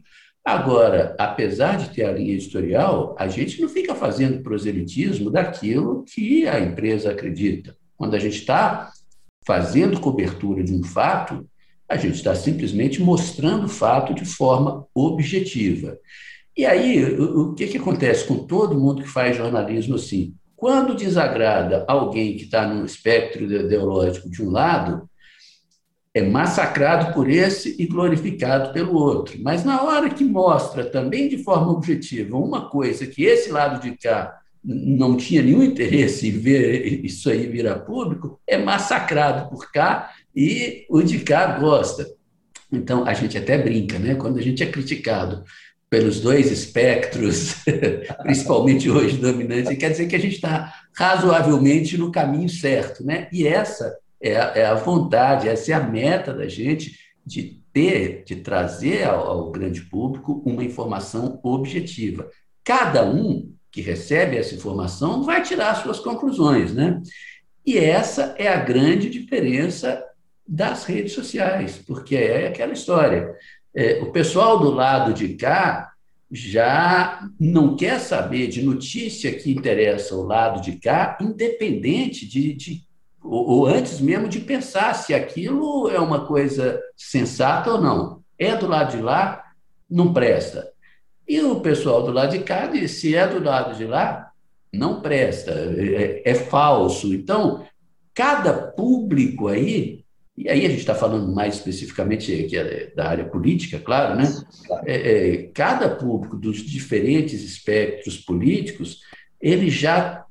Speaker 5: Agora, apesar de ter a linha editorial, a gente não fica fazendo proselitismo daquilo que a empresa acredita. Quando a gente está fazendo cobertura de um fato, a gente está simplesmente mostrando o fato de forma objetiva. E aí, o, que, que acontece com todo mundo que faz jornalismo assim? Quando desagrada alguém que está num espectro ideológico de um lado, é massacrado por esse e glorificado pelo outro. Mas na hora que mostra também de forma objetiva uma coisa que esse lado de cá não tinha nenhum interesse em ver isso aí virar público, é massacrado por cá e o de cá gosta. Então, a gente até brinca, né? Quando a gente é criticado pelos dois espectros, principalmente hoje dominantes, quer dizer que a gente está razoavelmente no caminho certo, né? E essa é a, é a, vontade, essa é a meta da gente de ter, de trazer ao, ao grande público uma informação objetiva. Cada um que recebe essa informação vai tirar suas conclusões, né? E essa é a grande diferença das redes sociais, porque é aquela história. É, o pessoal do lado de cá já não quer saber de notícia que interessa o lado de cá, independente de, de ou, ou, antes mesmo de pensar se aquilo é uma coisa sensata ou não. É do lado de lá, não presta. E o pessoal do lado de cá diz: se é do lado de lá, não presta, é, é falso. Então, cada público aí, e aí a gente está falando mais especificamente aqui é da área política, claro, né? É, é, cada público dos diferentes espectros políticos, ele já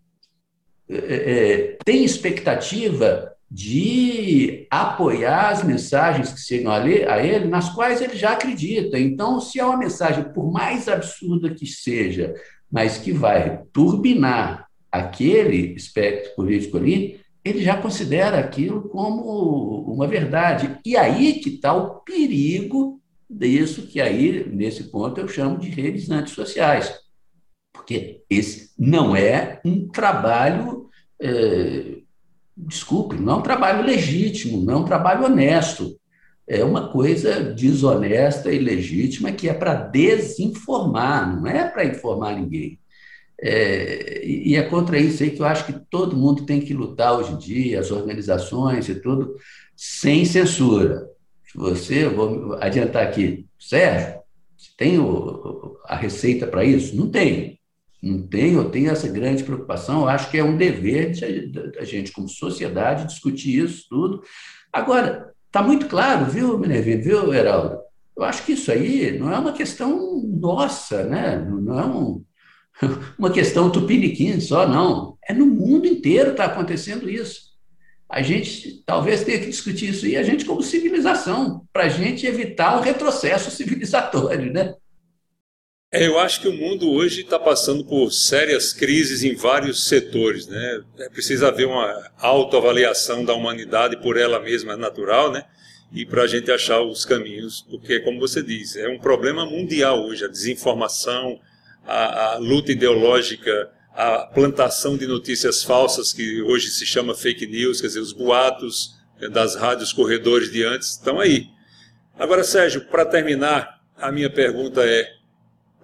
Speaker 5: é, é, tem expectativa de apoiar as mensagens que chegam a ele, nas quais ele já acredita. Então, se é uma mensagem, por mais absurda que seja, mas que vai turbinar aquele espectro político ali, ele já considera aquilo como uma verdade. E aí que está o perigo disso, que aí, nesse ponto, eu chamo de redes antissociais. Porque esse não é um trabalho. É, desculpe, não é um trabalho legítimo, não é um trabalho honesto. É uma coisa desonesta e legítima que é para desinformar, não é para informar ninguém. É, e é contra isso aí que eu acho que todo mundo tem que lutar hoje em dia, as organizações e tudo, sem censura. Você, vou adiantar aqui, Sérgio, tem o, a receita para isso? Não tem. Não tem, eu tenho essa grande preocupação. Eu acho que é um dever da gente, como sociedade, discutir isso tudo. Agora, está muito claro, viu, Minervino, viu, Heraldo? Eu acho que isso aí não é uma questão nossa, né? não é um, uma questão tupiniquim só, não. É no mundo inteiro está acontecendo isso. A gente talvez tenha que discutir isso aí, a gente como civilização, para a gente evitar o retrocesso civilizatório, né?
Speaker 3: É, eu acho que o mundo hoje está passando por sérias crises em vários setores. Né? É preciso haver uma autoavaliação da humanidade por ela mesma natural, né? e para a gente achar os caminhos, porque, como você diz, é um problema mundial hoje a desinformação, a, a luta ideológica, a plantação de notícias falsas, que hoje se chama fake news, quer dizer, os boatos das rádios corredores de antes estão aí. Agora, Sérgio, para terminar, a minha pergunta é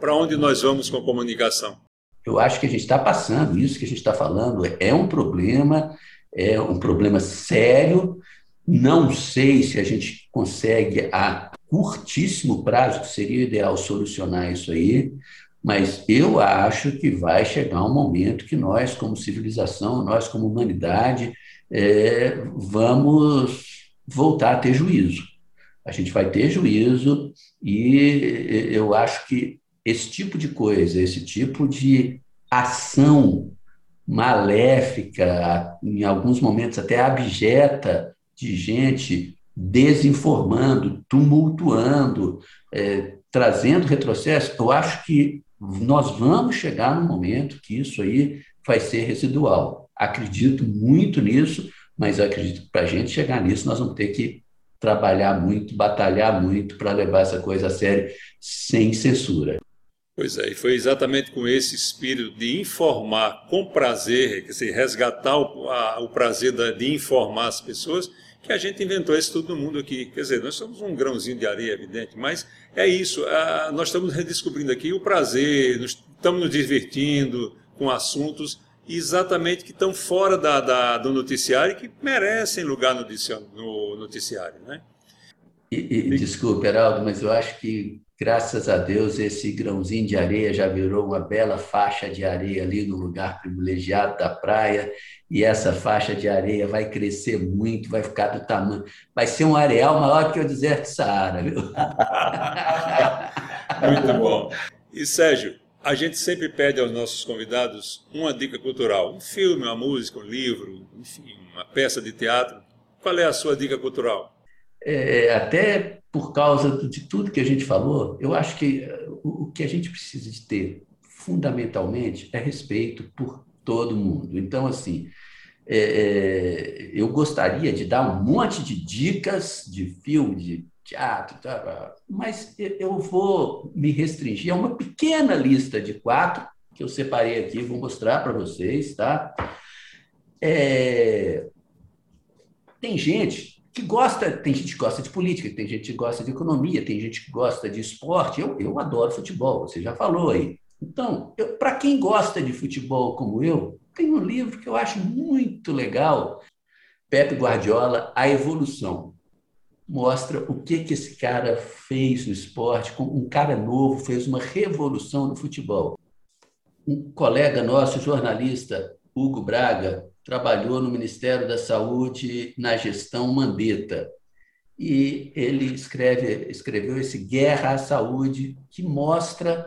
Speaker 3: para onde nós vamos com a comunicação?
Speaker 5: Eu acho que a gente está passando, isso que a gente está falando é um problema, é um problema sério. Não sei se a gente consegue, a curtíssimo prazo, que seria ideal solucionar isso aí, mas eu acho que vai chegar um momento que nós, como civilização, nós, como humanidade, é, vamos voltar a ter juízo. A gente vai ter juízo e eu acho que esse tipo de coisa, esse tipo de ação maléfica, em alguns momentos até abjeta, de gente desinformando, tumultuando, é, trazendo retrocesso, eu acho que nós vamos chegar no momento que isso aí vai ser residual. Acredito muito nisso, mas acredito que para a gente chegar nisso, nós vamos ter que trabalhar muito, batalhar muito para levar essa coisa a sério, sem censura.
Speaker 3: Pois é, e foi exatamente com esse espírito de informar com prazer, quer dizer, resgatar o, a, o prazer da, de informar as pessoas, que a gente inventou isso tudo no mundo aqui. Quer dizer, nós somos um grãozinho de areia, evidente, mas é isso, a, nós estamos redescobrindo aqui o prazer, nos, estamos nos divertindo com assuntos exatamente que estão fora da, da, do noticiário e que merecem lugar no, no noticiário. Né?
Speaker 5: E, e, desculpe, Heraldo, mas eu acho que Graças a Deus, esse grãozinho de areia já virou uma bela faixa de areia ali no lugar privilegiado da praia, e essa faixa de areia vai crescer muito, vai ficar do tamanho, vai ser um areal maior que o deserto de Saara, viu?
Speaker 3: Muito bom. E Sérgio, a gente sempre pede aos nossos convidados uma dica cultural, um filme, uma música, um livro, enfim, uma peça de teatro. Qual é a sua dica cultural?
Speaker 5: É, até por causa de tudo que a gente falou, eu acho que eh, o que a gente precisa de ter, fundamentalmente, é respeito por todo mundo. Então, assim, é, é, eu gostaria de dar um monte de dicas de filme, de teatro, tá, mas eu vou me restringir a uma pequena lista de quatro que eu separei aqui, vou mostrar para vocês, tá? É, tem gente que gosta, tem gente que gosta de política, tem gente que gosta de economia, tem gente que gosta de esporte. Eu, eu adoro futebol, você já falou aí. Então, para quem gosta de futebol como eu, tem um livro que eu acho muito legal, Pepe Guardiola, A Evolução. Mostra o que, que esse cara fez no esporte, um cara novo fez uma revolução no futebol. Um colega nosso, jornalista, Hugo Braga, trabalhou no Ministério da Saúde na gestão Mandetta. E ele escreve, escreveu esse Guerra à Saúde, que mostra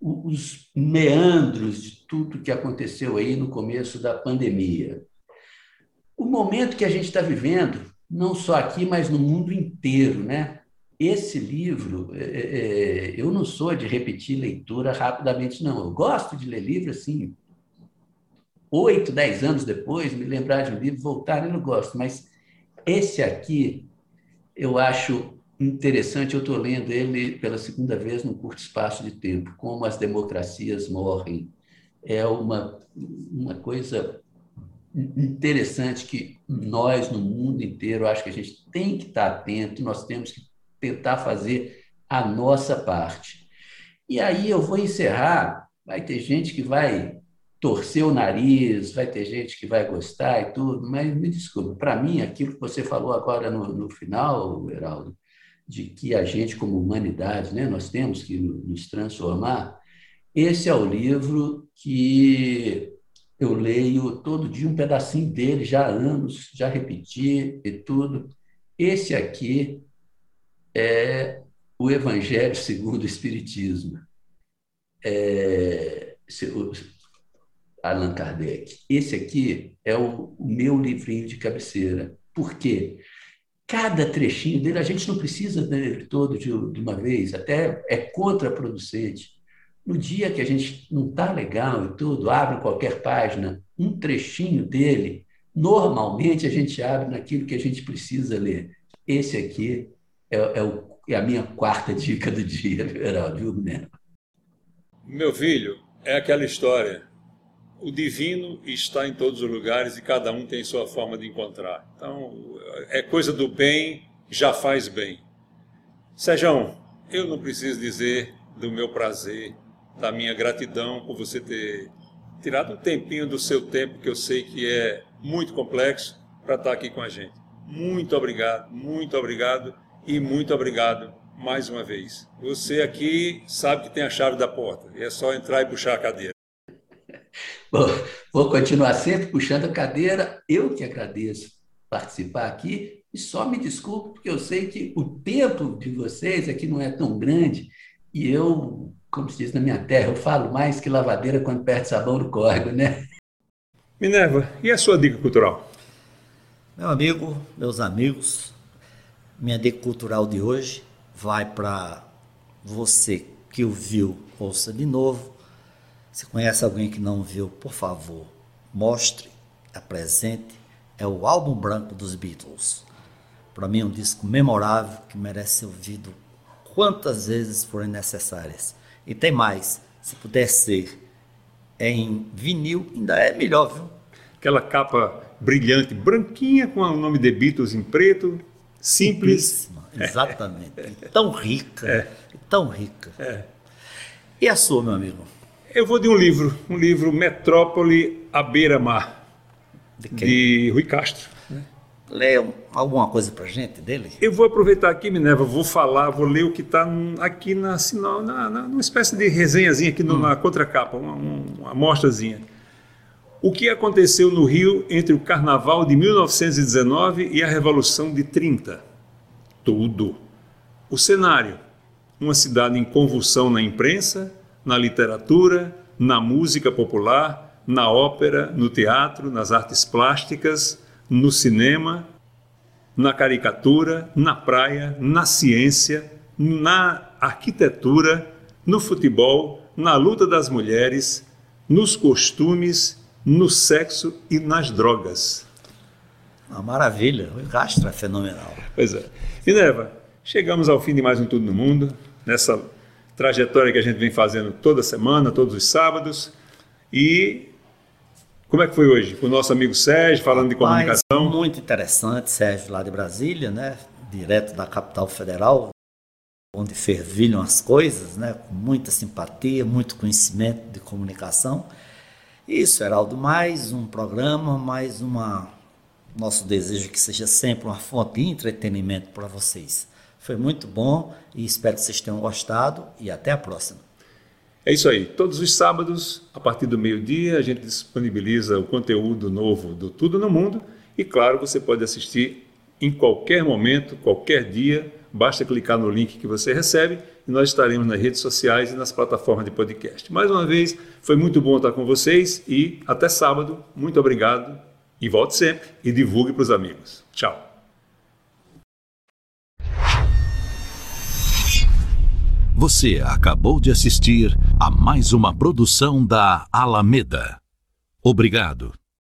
Speaker 5: os meandros de tudo que aconteceu aí no começo da pandemia. O momento que a gente está vivendo, não só aqui, mas no mundo inteiro, né? Esse livro, é, é, é, eu não sou de repetir leitura rapidamente, não. Eu gosto de ler livro assim, oito, dez anos depois, me lembrar de um livro, voltar, eu não gosto. Mas esse aqui, eu acho interessante, eu estou lendo ele pela segunda vez num curto espaço de tempo, Como as Democracias Morrem. É uma, uma coisa interessante que nós, no mundo inteiro, acho que a gente tem que estar atento, nós temos que tentar fazer a nossa parte. E aí eu vou encerrar, vai ter gente que vai torcer o nariz, vai ter gente que vai gostar e tudo, mas me desculpe, para mim, aquilo que você falou agora no, no final, Heraldo, de que a gente, como humanidade, né, nós temos que nos transformar, esse é o livro que eu leio todo dia um pedacinho dele, já há anos, já repeti e tudo. Esse aqui é o Evangelho segundo o Espiritismo. É, Allan Kardec. Esse aqui é o, meu livrinho de cabeceira. Por quê? cada trechinho dele, a gente não precisa dele todo de, de uma vez, até é contraproducente. No dia que a gente não está legal e tudo, abre qualquer página, um trechinho dele, normalmente a gente abre naquilo que a gente precisa ler. Esse aqui é, é, o, é a minha quarta dica do dia, Geraldo, viu, Minerva?
Speaker 3: Meu filho, é aquela história o divino está em todos os lugares e cada um tem sua forma de encontrar. Então, é coisa do bem, já faz bem. Sejão, eu não preciso dizer do meu prazer, da minha gratidão por você ter tirado um tempinho do seu tempo, que eu sei que é muito complexo, para estar aqui com a gente. Muito obrigado, muito obrigado e muito obrigado mais uma vez. Você aqui sabe que tem a chave da porta, é só entrar e puxar a cadeira.
Speaker 5: Bom, vou continuar sempre puxando a cadeira. Eu que agradeço participar aqui e só me desculpo porque eu sei que o tempo de vocês aqui não é tão grande e eu, como se diz na minha terra, eu falo mais que lavadeira quando perde sabão no córrego, né?
Speaker 3: Minerva, e a sua dica cultural?
Speaker 4: Meu amigo, meus amigos, minha dica cultural de hoje vai para você que o viu, ouça de novo se conhece alguém que não viu, por favor, mostre, apresente. É o álbum branco dos Beatles. Para mim, é um disco memorável que merece ser ouvido quantas vezes forem necessárias. E tem mais: se puder ser em vinil, ainda é melhor, viu?
Speaker 3: Aquela capa brilhante, branquinha, com o nome de Beatles em preto, simples.
Speaker 4: Exatamente. É. Tão rica. É. Tão rica. É. E a sua, meu amigo?
Speaker 3: Eu vou de um livro, um livro Metrópole à beira-mar, de, de, Rui Castro. Né?
Speaker 4: Lê alguma coisa para gente dele?
Speaker 3: Eu vou aproveitar aqui, Minerva, vou falar, vou ler o que está aqui na, assim, na, na, numa espécie de resenhazinha aqui no, hum. na contracapa, uma, uma amostrazinha. O que aconteceu no Rio entre o Carnaval de 1919 e a Revolução de 30? Tudo. O cenário: uma cidade em convulsão na imprensa, na literatura, na música popular, na ópera, no teatro, nas artes plásticas, no cinema, na caricatura, na praia, na ciência, na arquitetura, no futebol, na luta das mulheres, nos costumes, no sexo e nas drogas.
Speaker 4: Uma maravilha, o rastro é fenomenal.
Speaker 3: Pois é. Minerva, chegamos ao fim de mais um Tudo no Mundo, nessa trajetória que a gente vem fazendo toda semana, todos os sábados. E Como é que foi hoje? Com o nosso amigo Sérgio, falando de comunicação.
Speaker 4: muito interessante, Sérgio, lá de Brasília, né? Direto da capital federal, onde fervilham as coisas, né? Com muita simpatia, muito conhecimento de comunicação. Isso, Heraldo, mais um programa, mais uma. Nosso desejo é que seja sempre uma fonte de entretenimento para vocês. Foi muito bom e espero que vocês tenham gostado e até a próxima.
Speaker 3: É isso aí. Todos os sábados, a partir do meio-dia, a gente disponibiliza o conteúdo novo do Tudo no Mundo e, claro, você pode assistir em qualquer momento, qualquer dia. Basta clicar no link que você recebe e nós estaremos nas redes sociais e nas plataformas de podcast. Mais uma vez, foi muito bom estar com vocês e até sábado. Muito obrigado e volte sempre e divulgue para os amigos. Tchau.
Speaker 1: Você acabou de assistir a mais uma produção da Alameda. Obrigado.